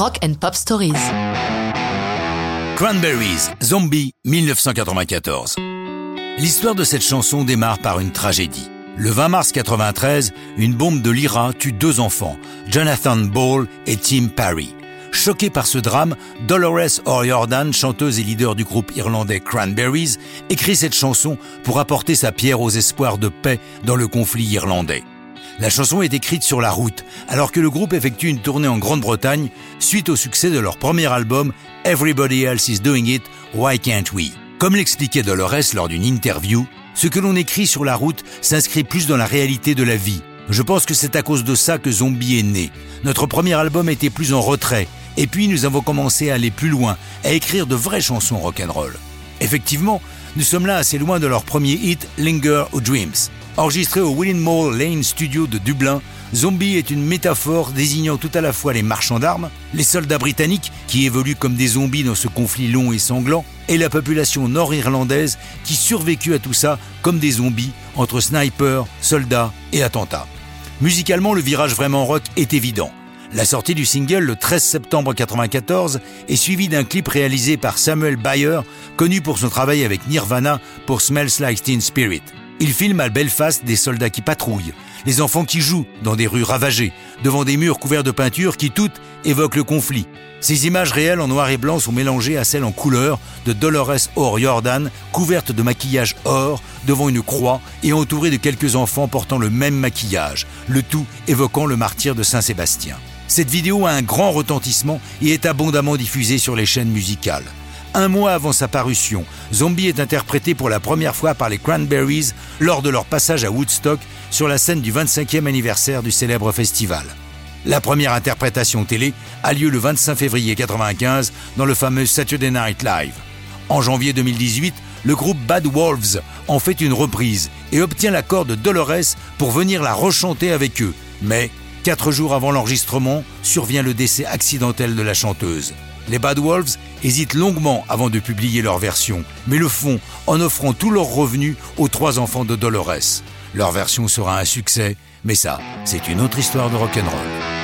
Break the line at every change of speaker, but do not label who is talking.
Rock and Pop Stories.
Cranberries, Zombie, 1994. L'histoire de cette chanson démarre par une tragédie. Le 20 mars 93, une bombe de l'IRA tue deux enfants, Jonathan Ball et Tim Parry. Choquée par ce drame, Dolores O'Riordan, chanteuse et leader du groupe irlandais Cranberries, écrit cette chanson pour apporter sa pierre aux espoirs de paix dans le conflit irlandais. La chanson est écrite sur la route, alors que le groupe effectue une tournée en Grande-Bretagne suite au succès de leur premier album Everybody Else Is Doing It, Why Can't We? Comme l'expliquait Dolores lors d'une interview, ce que l'on écrit sur la route s'inscrit plus dans la réalité de la vie. Je pense que c'est à cause de ça que Zombie est né. Notre premier album était plus en retrait, et puis nous avons commencé à aller plus loin, à écrire de vraies chansons rock'n'roll. Effectivement, nous sommes là assez loin de leur premier hit Linger ou Dreams. Enregistré au Willinmore Lane Studio de Dublin, Zombie est une métaphore désignant tout à la fois les marchands d'armes, les soldats britanniques qui évoluent comme des zombies dans ce conflit long et sanglant, et la population nord-irlandaise qui survécut à tout ça comme des zombies entre snipers, soldats et attentats. Musicalement, le virage vraiment rock est évident. La sortie du single le 13 septembre 1994 est suivie d'un clip réalisé par Samuel Bayer, connu pour son travail avec Nirvana pour Smells Like Teen Spirit. Il filme à Belfast des soldats qui patrouillent, les enfants qui jouent dans des rues ravagées, devant des murs couverts de peinture qui toutes évoquent le conflit. Ces images réelles en noir et blanc sont mélangées à celles en couleur de Dolores O'Riordan, couverte de maquillage or, devant une croix et entourée de quelques enfants portant le même maquillage, le tout évoquant le martyr de Saint-Sébastien. Cette vidéo a un grand retentissement et est abondamment diffusée sur les chaînes musicales. Un mois avant sa parution, Zombie est interprété pour la première fois par les Cranberries lors de leur passage à Woodstock sur la scène du 25e anniversaire du célèbre festival. La première interprétation télé a lieu le 25 février 1995 dans le fameux Saturday Night Live. En janvier 2018, le groupe Bad Wolves en fait une reprise et obtient l'accord de Dolores pour venir la rechanter avec eux. Mais Quatre jours avant l'enregistrement, survient le décès accidentel de la chanteuse. Les Bad Wolves hésitent longuement avant de publier leur version, mais le font en offrant tous leurs revenus aux trois enfants de Dolores. Leur version sera un succès, mais ça, c'est une autre histoire de rock'n'roll.